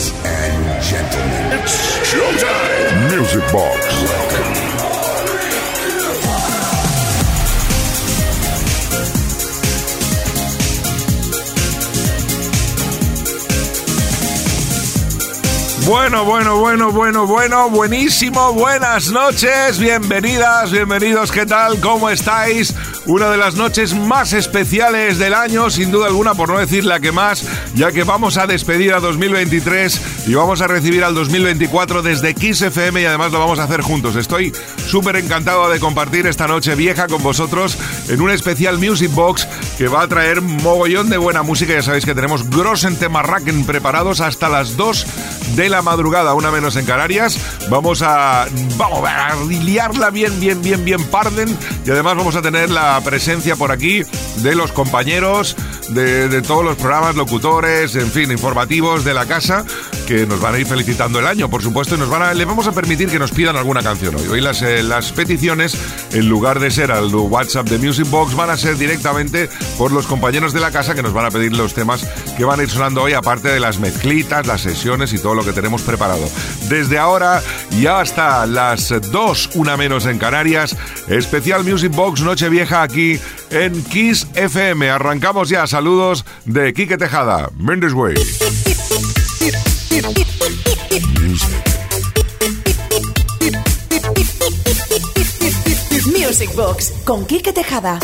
Ladies and gentlemen, it's showtime. Music Box. Bueno, bueno, bueno, bueno, bueno, buenísimo, buenas noches, bienvenidas, bienvenidos, ¿qué tal? ¿Cómo estáis? Una de las noches más especiales del año, sin duda alguna, por no decir la que más, ya que vamos a despedir a 2023 y vamos a recibir al 2024 desde Kiss FM y además lo vamos a hacer juntos. Estoy súper encantado de compartir esta noche vieja con vosotros en un especial Music Box que va a traer mogollón de buena música. Ya sabéis que tenemos Grossen Temarraken preparados hasta las 2 de la madrugada, una menos en Canarias. Vamos a, vamos a liarla bien, bien, bien, bien parden y además vamos a tener la presencia por aquí de los compañeros de, todos los programas, locutores, en fin, informativos de la casa que nos van a ir felicitando el año, por supuesto, y nos van a, le vamos a permitir que nos pidan alguna canción hoy. Hoy las, eh, las peticiones, en lugar de ser al WhatsApp de Music Box, van a ser directamente por los compañeros de la casa que nos van a pedir los temas que van a ir sonando hoy, aparte de las mezclitas, las sesiones y todo lo que tenemos preparado. Desde ahora y hasta las 2, una menos en Canarias, especial Music Box Nochevieja aquí en Kiss FM. Arrancamos ya. Saludos de Quique Tejada, Mendes Way. Music Box con Quique Tejada.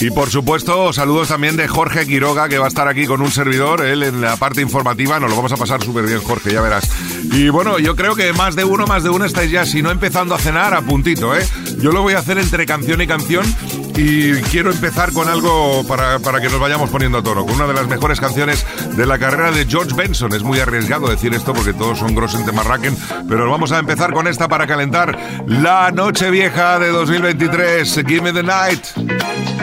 Y por supuesto, saludos también de Jorge Quiroga, que va a estar aquí con un servidor, él en la parte informativa. Nos lo vamos a pasar súper bien, Jorge, ya verás. Y bueno, yo creo que más de uno, más de uno estáis ya, si no empezando a cenar, a puntito, ¿eh? Yo lo voy a hacer entre canción y canción y quiero empezar con algo para, para, que nos vayamos poniendo a tono, con una de las mejores canciones de la carrera de George Benson. Es muy arriesgado decir esto porque todos son grosos en Temarraken, pero vamos a empezar con esta para calentar la noche vieja de 2023. Give me the night.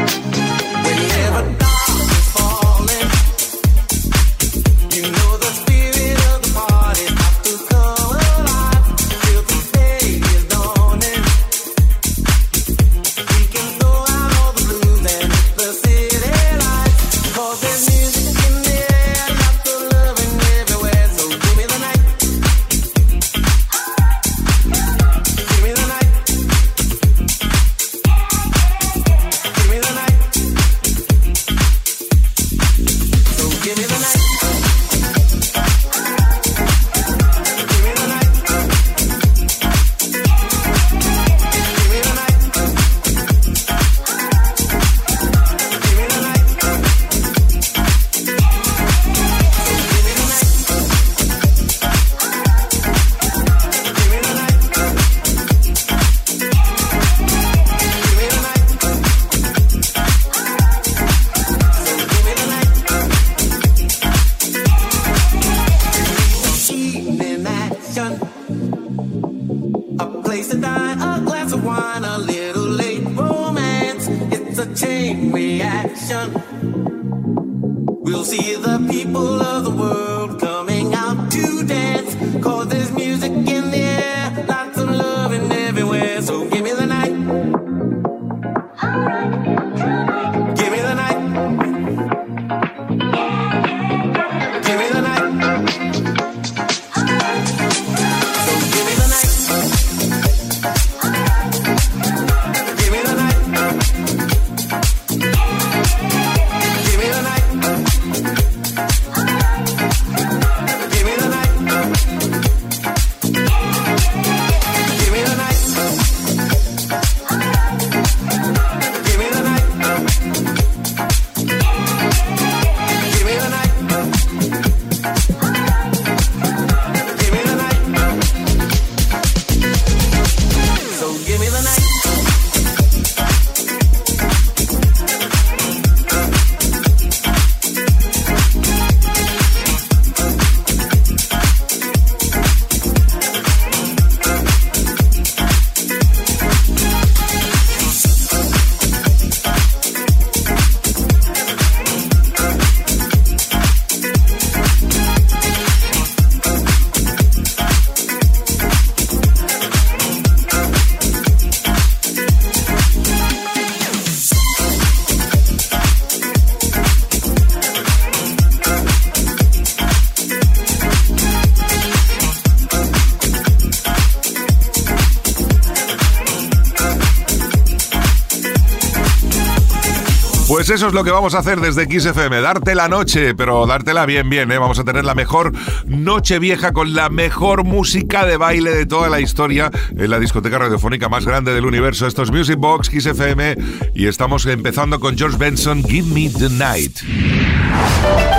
Pues eso es lo que vamos a hacer desde XFM, darte la noche, pero dártela bien, bien, ¿eh? Vamos a tener la mejor noche vieja con la mejor música de baile de toda la historia en la discoteca radiofónica más grande del universo. Esto es Music Box XFM y estamos empezando con George Benson, Give Me the Night.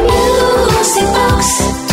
Music Box.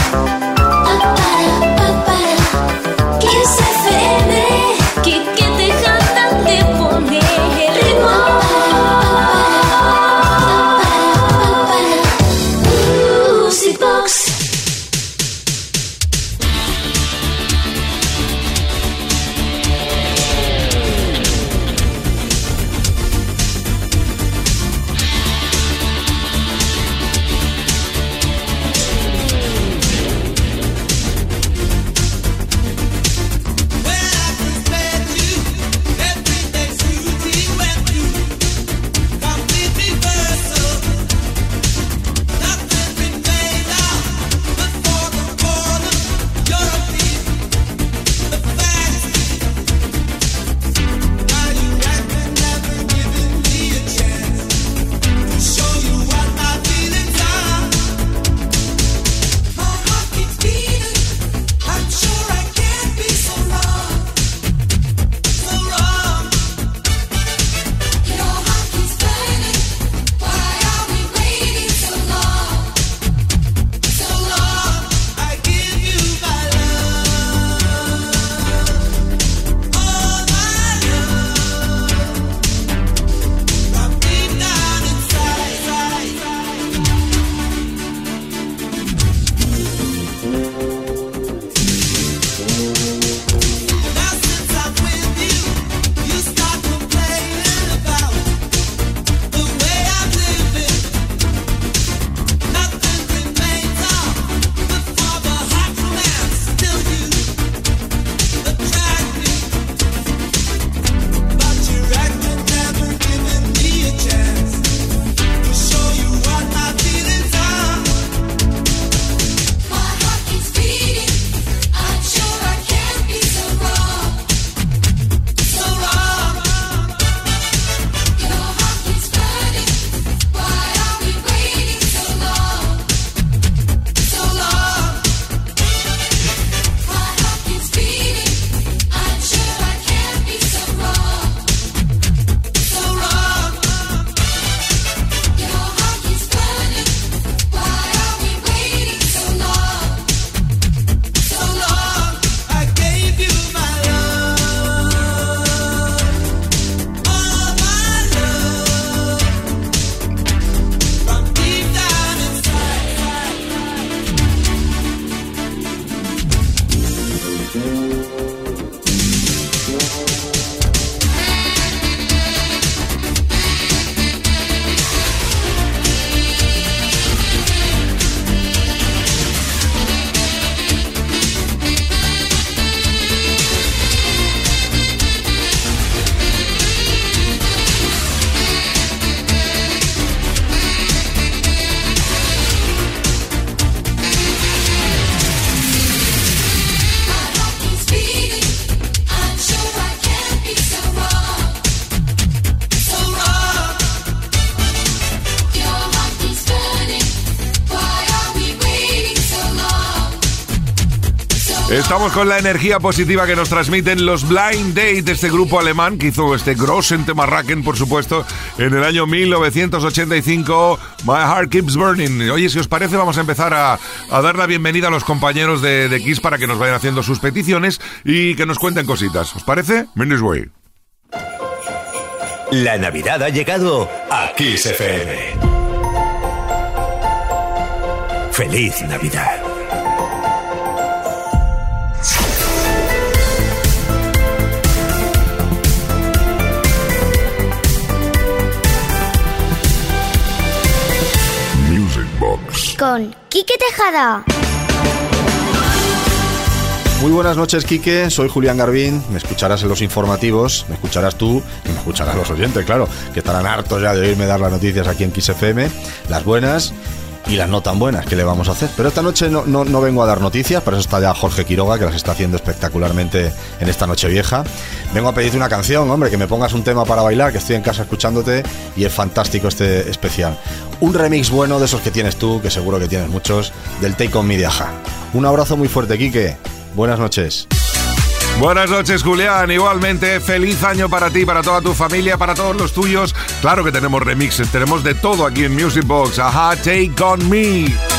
Con la energía positiva que nos transmiten los Blind Date, este grupo alemán que hizo este Grossen Temarraken, por supuesto, en el año 1985. My Heart Keeps Burning. Oye, si os parece, vamos a empezar a, dar la bienvenida a los compañeros de, de, Kiss para que nos vayan haciendo sus peticiones y que nos cuenten cositas. ¿Os parece? Way. La Navidad ha llegado a Kiss FM. ¡Feliz Navidad! Con Quique Tejada. Muy buenas noches, Quique. Soy Julián Garbín. Me escucharás en los informativos, me escucharás tú y me escucharán los oyentes, claro, que estarán hartos ya de oírme dar las noticias aquí en XFM, las buenas. Y las no tan buenas, ¿qué le vamos a hacer? Pero esta noche no, no, vengo a dar noticias, para eso está ya Jorge Quiroga, que las está haciendo espectacularmente en esta noche vieja. Vengo a pedirte una canción, hombre, que me pongas un tema para bailar, que estoy en casa escuchándote y es fantástico este especial. Un remix bueno de esos que tienes tú, que seguro que tienes muchos, del Take On Media Un abrazo muy fuerte, Quique. Buenas noches. Buenas noches, Julián. Igualmente, feliz año para ti, para toda tu familia, para todos los tuyos. Claro que tenemos remixes, tenemos de todo aquí en Music Box. Ajá, Take On Me.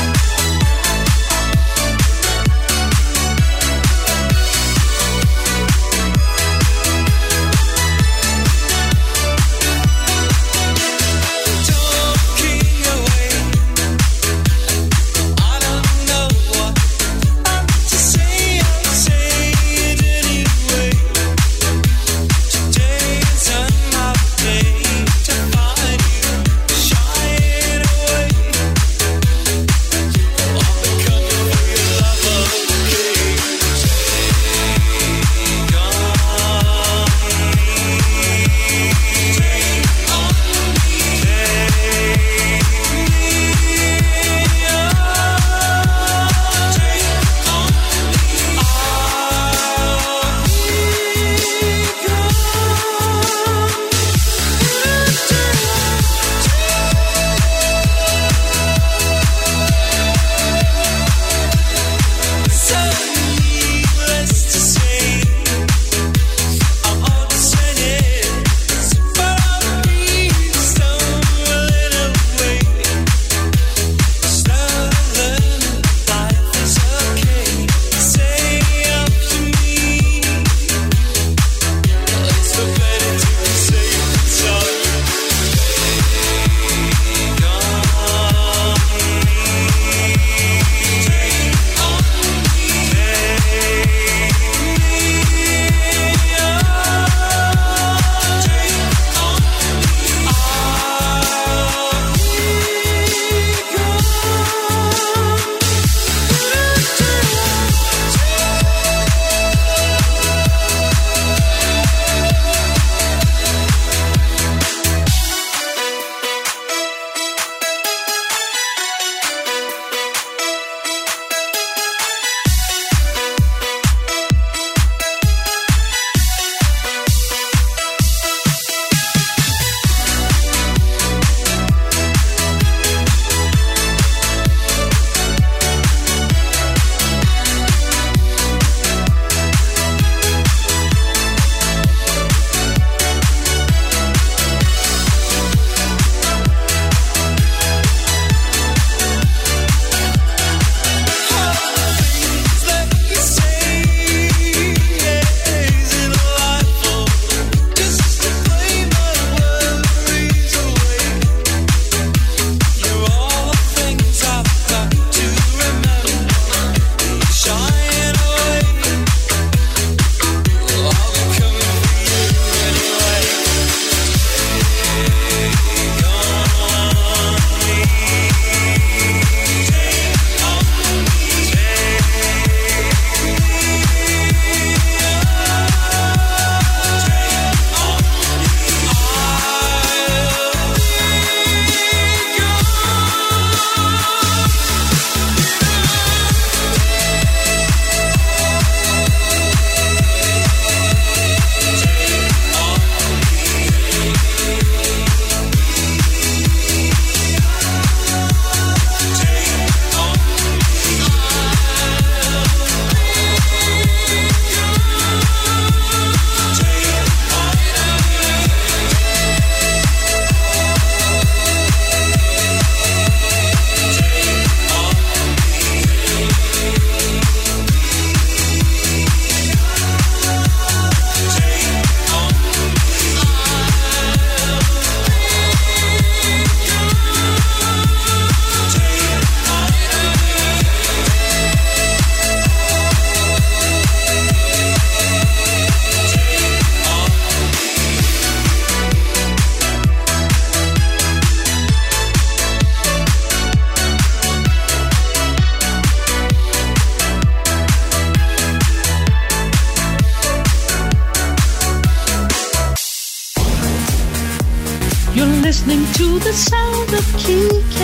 To the sound of KK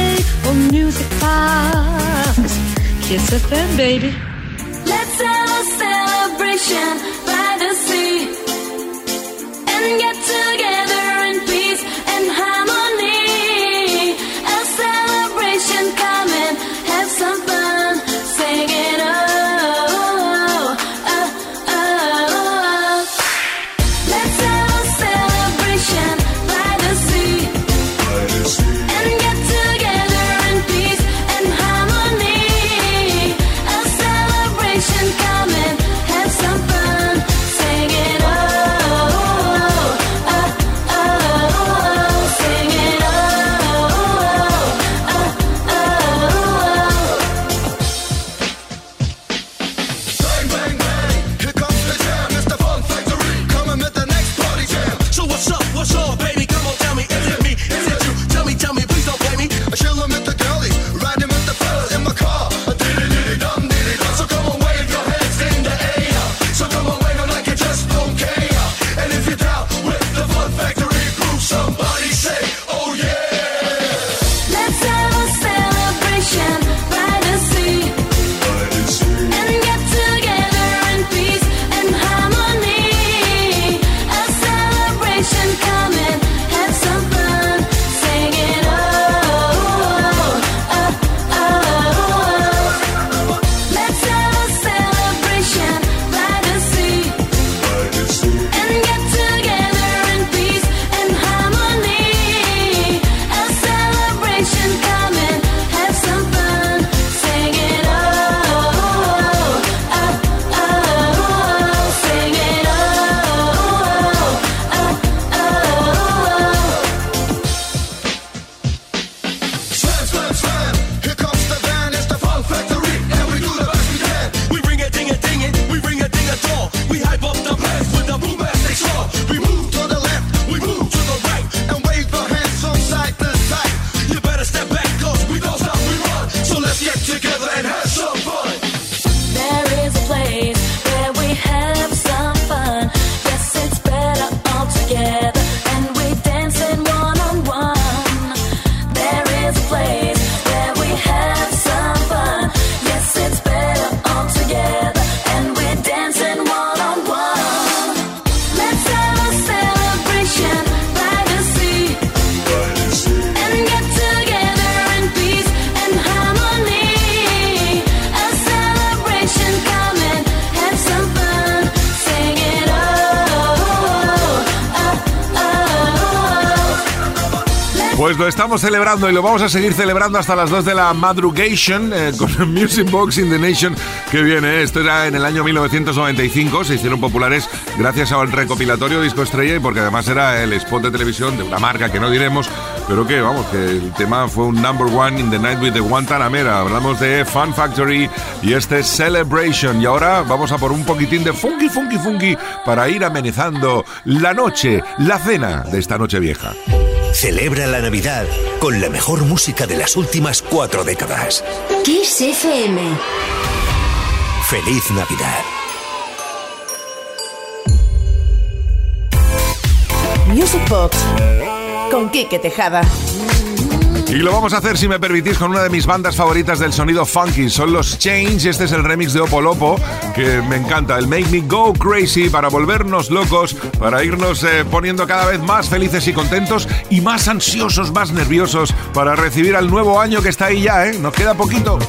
on Music Box. Kiss FM, baby. Let's have a celebration by the sea and get estamos celebrando y lo vamos a seguir celebrando hasta las 2 de la madrugation eh, con Music Box in the Nation que viene. Esto era en el año 1995, se hicieron populares gracias al recopilatorio Disco Estrella y porque además era el spot de televisión de una marca que no diremos, pero que vamos, que el tema fue un number one in the night with the Guantanamera. Hablamos de Fun Factory y este Celebration. Y ahora vamos a por un poquitín de funky, funky, funky para ir amenizando la noche, la cena de esta noche vieja. Celebra la Navidad con la mejor música de las últimas cuatro décadas. Kiss FM. Feliz Navidad. Music Box con Quique Tejada. Y lo vamos a hacer, si me permitís, con una de mis bandas favoritas del sonido funky. Son los Change. Este es el remix de Opolopo, que me encanta. El Make Me Go Crazy para volvernos locos, para irnos eh, poniendo cada vez más felices y contentos y más ansiosos, más nerviosos para recibir al nuevo año que está ahí ya, ¿eh? Nos queda poquito.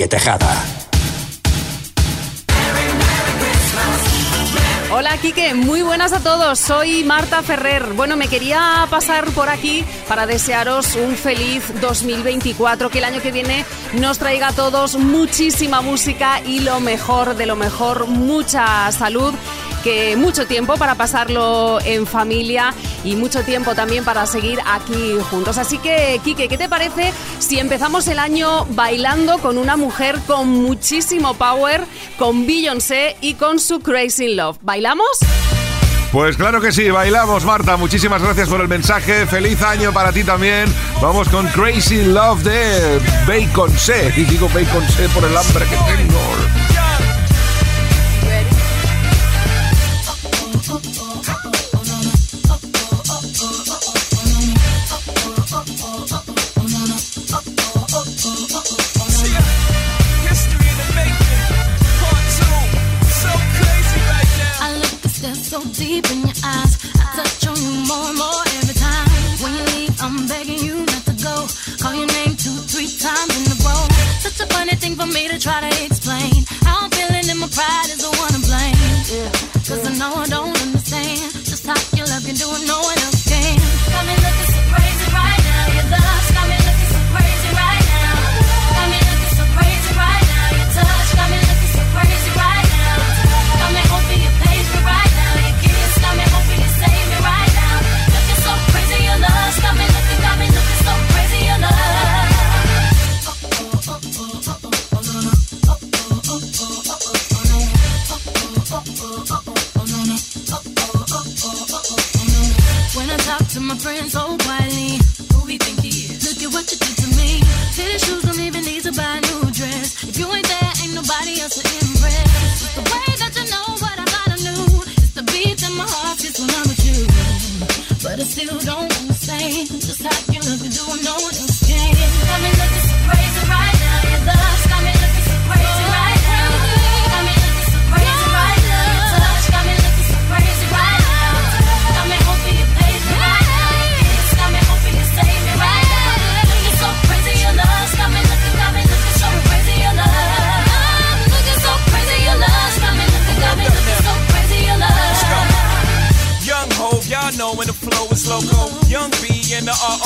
Con Quique Tejada. Hola Quique, muy buenas a todos. Soy Marta Ferrer. Bueno, me quería pasar por aquí para desearos un feliz 2024, que el año que viene nos traiga a todos muchísima música y lo mejor de lo mejor, mucha salud que mucho tiempo para pasarlo en familia y mucho tiempo también para seguir aquí juntos. Así que, Quique, ¿qué te parece si empezamos el año bailando con una mujer con muchísimo power, con Beyoncé y con su Crazy Love? ¿Bailamos? Pues claro que sí, bailamos Marta, muchísimas gracias por el mensaje, feliz año para ti también. Vamos con Crazy Love de Bacon C. Y digo Bacon por el hambre que tengo.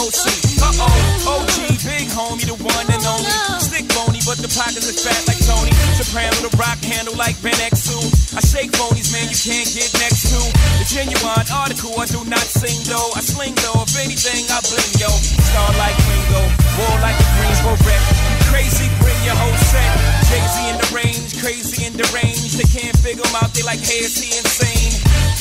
ROC. Uh oh, OG, big homie, the one and only. Stick bony, but the pockets is fat like Tony. Soprano, the rock handle like Ben X2. I shake phonies, man, you can't get next to. The genuine article, I do not sing though. I sling though, if anything, I bling yo. Star like Ringo, war like a Greensboro wreck. Crazy, bring your whole set. Z in the range, crazy in the range. They can't figure him out, they like, hey, is he insane?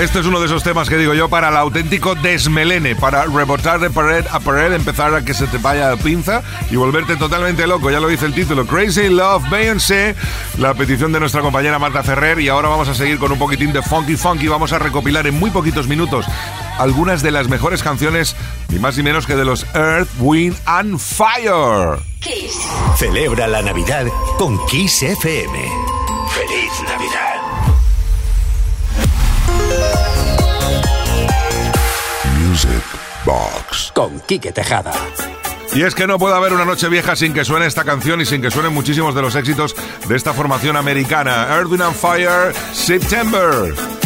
Este es uno de esos temas que digo yo para el auténtico desmelene, para rebotar de pared a pared, empezar a que se te vaya la pinza y volverte totalmente loco. Ya lo dice el título, Crazy Love Beyoncé, la petición de nuestra compañera Marta Ferrer. Y ahora vamos a seguir con un poquitín de funky funky. Vamos a recopilar en muy poquitos minutos algunas de las mejores canciones, ni más ni menos que de los Earth, Wind and Fire. Celebra la Navidad con Kiss FM. Feliz Navidad. Music Box. Con Quique Tejada. Y es que no puede haber una noche vieja sin que suene esta canción y sin que suenen muchísimos de los éxitos de esta formación americana. Earth, and Fire, September.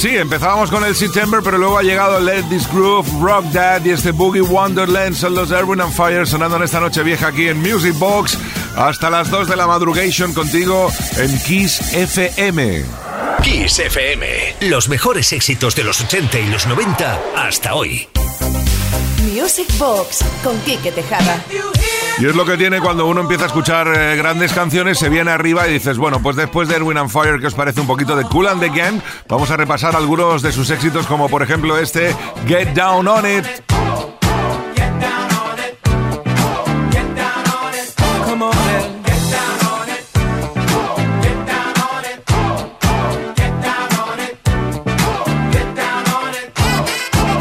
Pues sí, empezábamos con el September, pero luego ha llegado Let This Groove, Rock That y este Boogie Wonderland son los Erwin and Fire sonando en esta noche vieja aquí en Music Box hasta las 2 de la madrugation contigo en Kiss FM. Kiss FM. Los mejores éxitos de los 80 y los 90 hasta hoy. Music Box con Quique Tejada. Y es lo que tiene cuando uno empieza a escuchar eh, grandes canciones, se viene arriba y dices, bueno, pues después de Erwin and Fire, que os parece un poquito de Cool and the Gang, vamos a repasar algunos de sus éxitos, como por ejemplo este Get Down on It.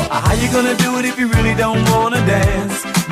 How you do it if you really don't dance?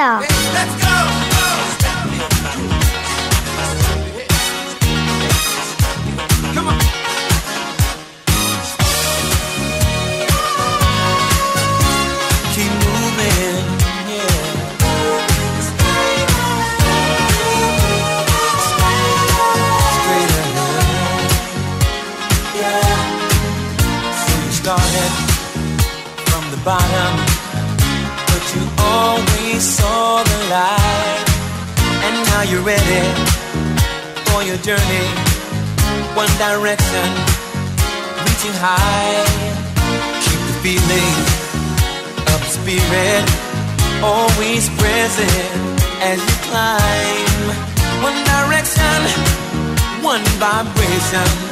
Quique Jackson.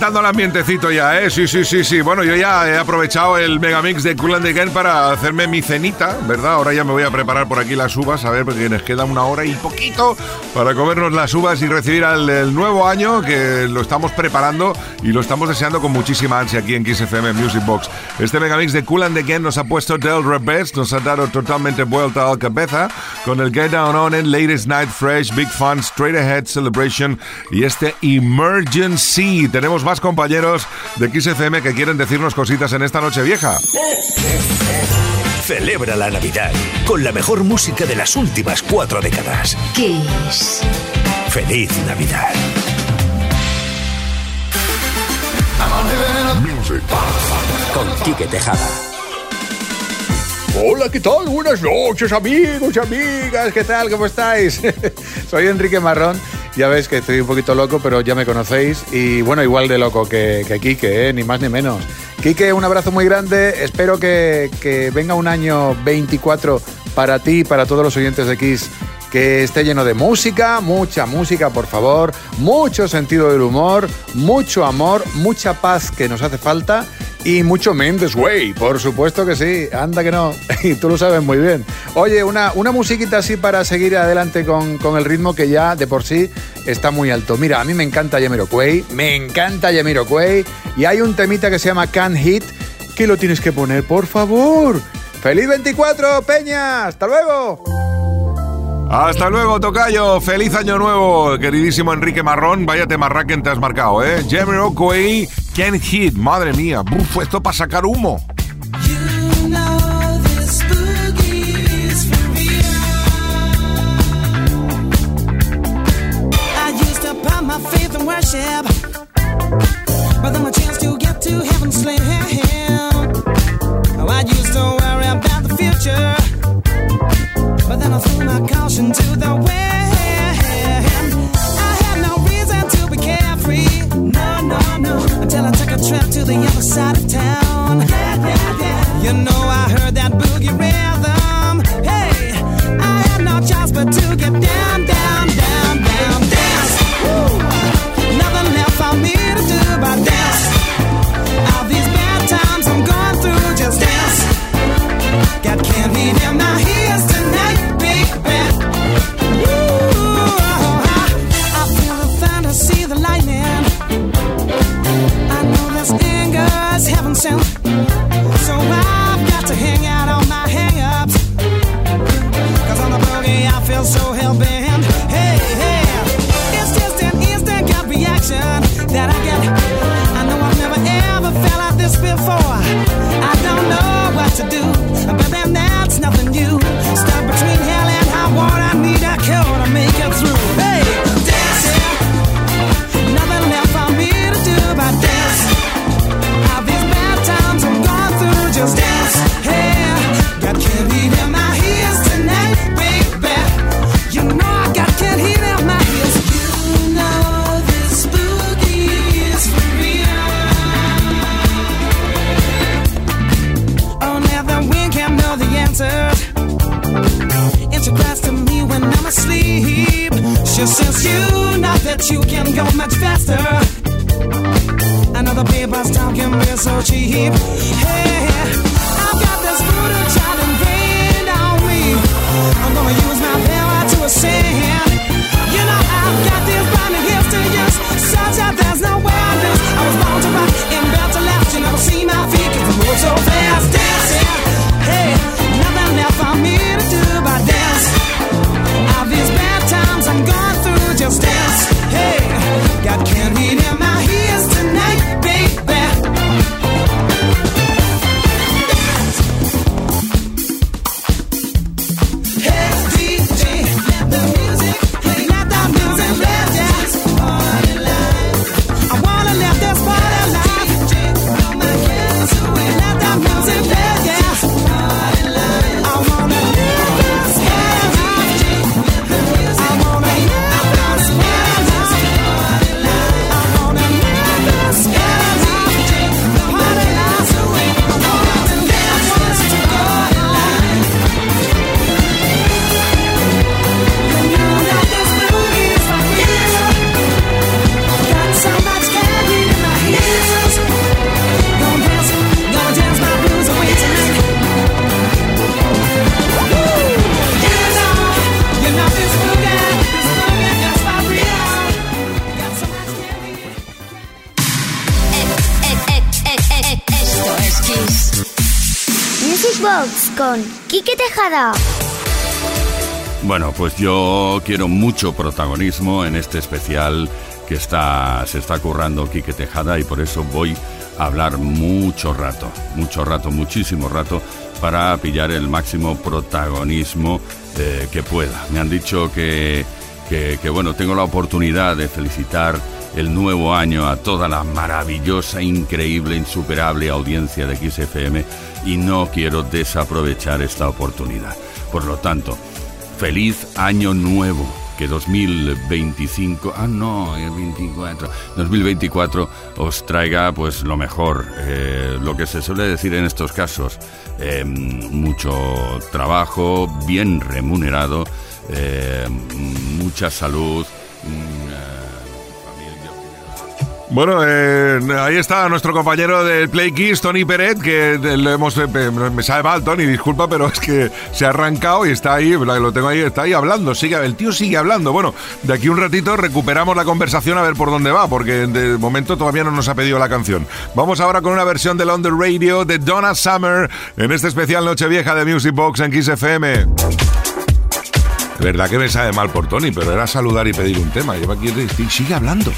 Calentando el ambientecito ya, ¿eh? Sí, sí, sí, sí. Bueno, yo ya he aprovechado el megamix de Cool and the Gang para hacerme mi cenita, ¿verdad? Ahora ya me voy a preparar por aquí las uvas, a ver, porque nos queda una hora y poquito para comernos las uvas y recibir al el nuevo año que lo estamos preparando y lo estamos deseando con muchísima ansia aquí en Kiss FM Music Box. Este megamix de Cool and the Gang nos ha puesto Del Rebest, nos ha dado totalmente vuelta al cabeza con el Get Down On It, Latest Night Fresh, Big Fun, Straight Ahead Celebration y este Emergency. Tenemos más compañeros de XFM que quieren decirnos cositas en esta noche vieja. Celebra la Navidad con la mejor música de las últimas cuatro décadas. Kiss. Feliz Navidad. Music. Con Quique Tejada. Hola, ¿qué tal? Buenas noches, amigos y amigas. ¿Qué tal? ¿Cómo estáis? Soy Enrique Marrón. Ya veis que estoy un poquito loco, pero ya me conocéis. Y bueno, igual de loco que, que Quique, ¿eh? ni más ni menos. Quique, un abrazo muy grande. Espero que, que venga un año 24 para ti y para todos los oyentes de Kiss que esté lleno de música, mucha música, por favor, mucho sentido del humor, mucho amor, mucha paz que nos hace falta y mucho Mendes Way, por supuesto que sí, anda que no, y tú lo sabes muy bien. Oye, una, una musiquita así para seguir adelante con, con el ritmo que ya de por sí está muy alto. Mira, a mí me encanta Jamiroquai, me encanta Jamiroquai, y hay un temita que se llama Can Hit, que lo tienes que poner, por favor. ¡Feliz 24, Peña! ¡Hasta luego! Hasta luego, Tocayo. Feliz año nuevo, queridísimo Enrique Marrón. Vaya temarraquen te has marcado, ¿eh? Jamiroquai, Can Hit. Madre mía, buf, esto para sacar humo. My but then a chance to get to. But then I threw my caution to the wind. Pues yo quiero mucho protagonismo en este especial que está, se está currando Quique Tejada y por eso voy a hablar mucho rato, mucho rato, muchísimo rato para pillar el máximo protagonismo eh, que pueda. Me han dicho que, que, que, bueno, tengo la oportunidad de felicitar el nuevo año a toda la maravillosa, increíble, insuperable audiencia de XFM y no quiero desaprovechar esta oportunidad. Por lo tanto, feliz año nuevo. Que 2025, ah no, el 24, 2024 os traiga pues lo mejor, eh, lo que se suele decir en estos casos, eh, mucho trabajo, bien remunerado, eh, mucha salud, Bueno, eh, ahí está nuestro compañero del Play Kiss, Tony Peret, que le hemos, eh, me sabe mal, Tony, disculpa, pero es que se ha arrancado y está ahí, lo tengo ahí, está ahí hablando, sigue, el tío sigue hablando. Bueno, de aquí un ratito recuperamos la conversación a ver por dónde va, porque de momento todavía no nos ha pedido la canción. Vamos ahora con una versión de London Radio de Donna Summer en este especial Nochevieja de Music Box en Kiss FM. De verdad que me sabe mal por Tony, pero era saludar y pedir un tema. Lleva aquí sigue hablando.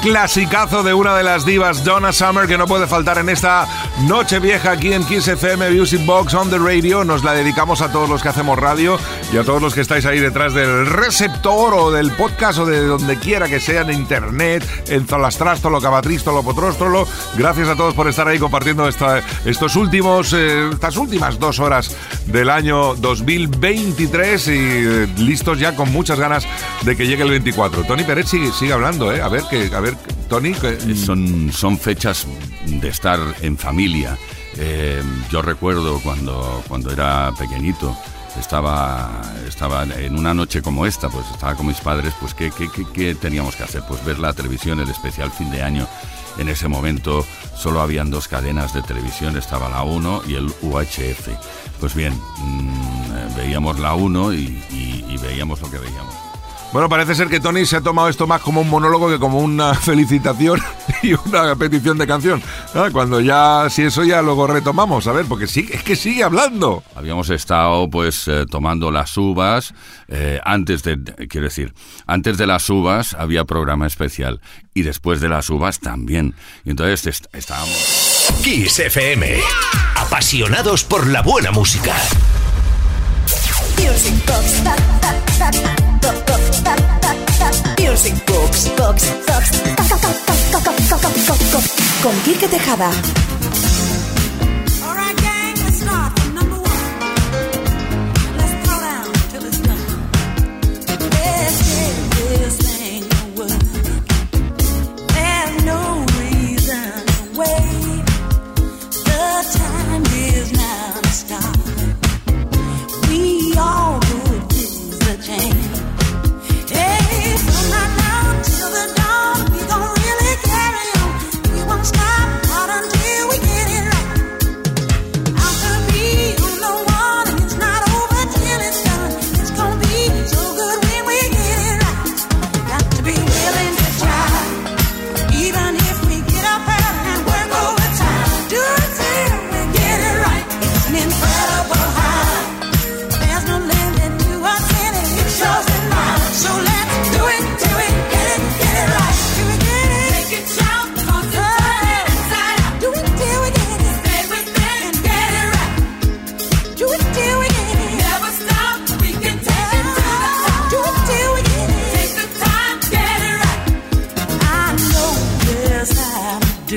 Clasicazo de una de las divas, Donna Summer, que no puede faltar en esta noche vieja aquí en Kiss FM Music Box on the Radio. Nos la dedicamos a todos los que hacemos radio y a todos los que estáis ahí detrás del receptor o del podcast o de donde quiera que sea, en internet, en Zolastrástolo, Cabatrístolo, Potróstolo. Gracias a todos por estar ahí compartiendo estos últimos, eh, estas últimas dos horas del año 2023 y eh, listos ya con muchas ganas de que llegue el 24. Tony Pérez sigue, sigue hablando, ¿eh? A ver, que, a ver, Tony. Que, son, son fechas de estar en familia. Eh, yo recuerdo cuando, cuando era pequeñito, estaba, estaba en una noche como esta, pues estaba con mis padres, pues ¿qué, qué, qué, qué teníamos que hacer? Pues ver la televisión, el especial fin de año. En ese momento solo habían dos cadenas de televisión, estaba la 1 y el UHF. Pues bien, mmm, veíamos la 1 y, y, y veíamos lo que veíamos. Bueno, parece ser que Tony se ha tomado esto más como un monólogo que como una felicitación y una petición de canción. Ah, cuando ya, si eso ya luego retomamos, a ver, porque sí, es que sigue hablando. Habíamos estado pues eh, tomando las uvas, eh, antes de, quiero decir, antes de las uvas había programa especial y después de las uvas también. Y entonces est estábamos... Kiss FM, apasionados por la buena música. Music Box. Music Box. Box. Box. Con Quique Tejada. stop, not until.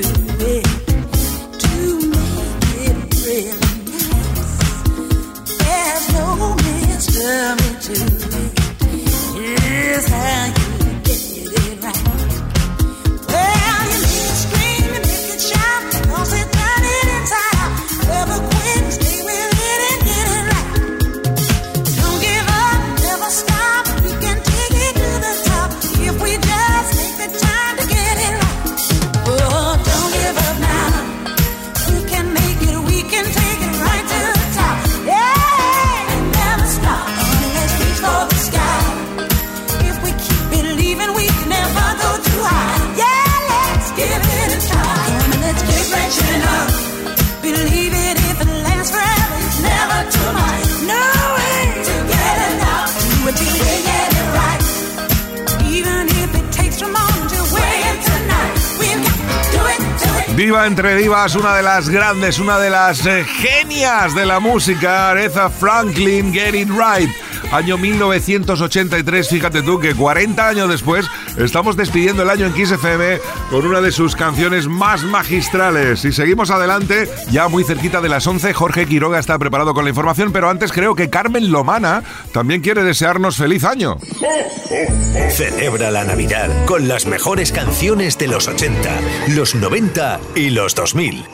Hey. Viva entre divas, una de las grandes, una de las eh, genias de la música, Aretha Franklin, Get It Right. Año 1983, fíjate tú que 40 años después estamos despidiendo el año en Kiss FM con una de sus canciones más magistrales. Y seguimos adelante, ya muy cerquita de las 11, Jorge Quiroga está preparado con la información, pero antes creo que Carmen Lomana también quiere desearnos feliz año. Celebra la Navidad con las mejores canciones de los 80, los 90 y los 2000.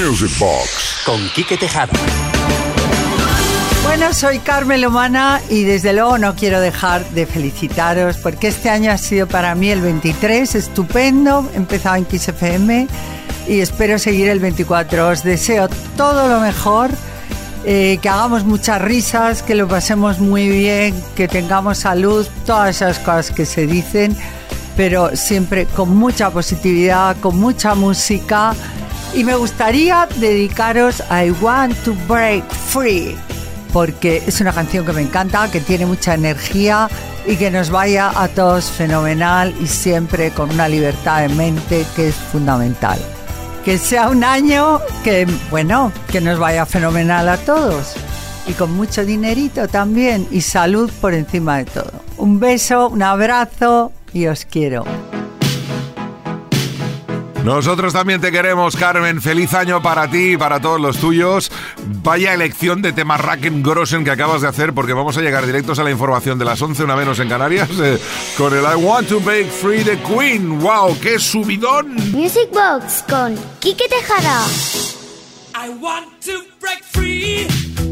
Music Box. Con Quique Tejada. Bueno, soy Carmen Lomana y desde luego no quiero dejar de felicitaros porque este año ha sido para mí el 23 estupendo, he empezado en Kiss FM y espero seguir el 24. Os deseo todo lo mejor, eh, que hagamos muchas risas, que lo pasemos muy bien, que tengamos salud, todas esas cosas que se dicen, pero siempre con mucha positividad, con mucha música. Y me gustaría dedicaros a I Want to Break Free, porque es una canción que me encanta, que tiene mucha energía y que nos vaya a todos fenomenal y siempre con una libertad de mente que es fundamental. Que sea un año que, bueno, que nos vaya fenomenal a todos y con mucho dinerito también y salud por encima de todo. Un beso, un abrazo y os quiero. Nosotros también te queremos, Carmen. Feliz año para ti y para todos los tuyos. Vaya elección de tema Racken Grossen que acabas de hacer, porque vamos a llegar directos a la información de las 11, una menos en Canarias, eh, con el I Want to Break Free the Queen. ¡Wow! ¡Qué subidón! Music Box con Quique Tejada. I want to break free.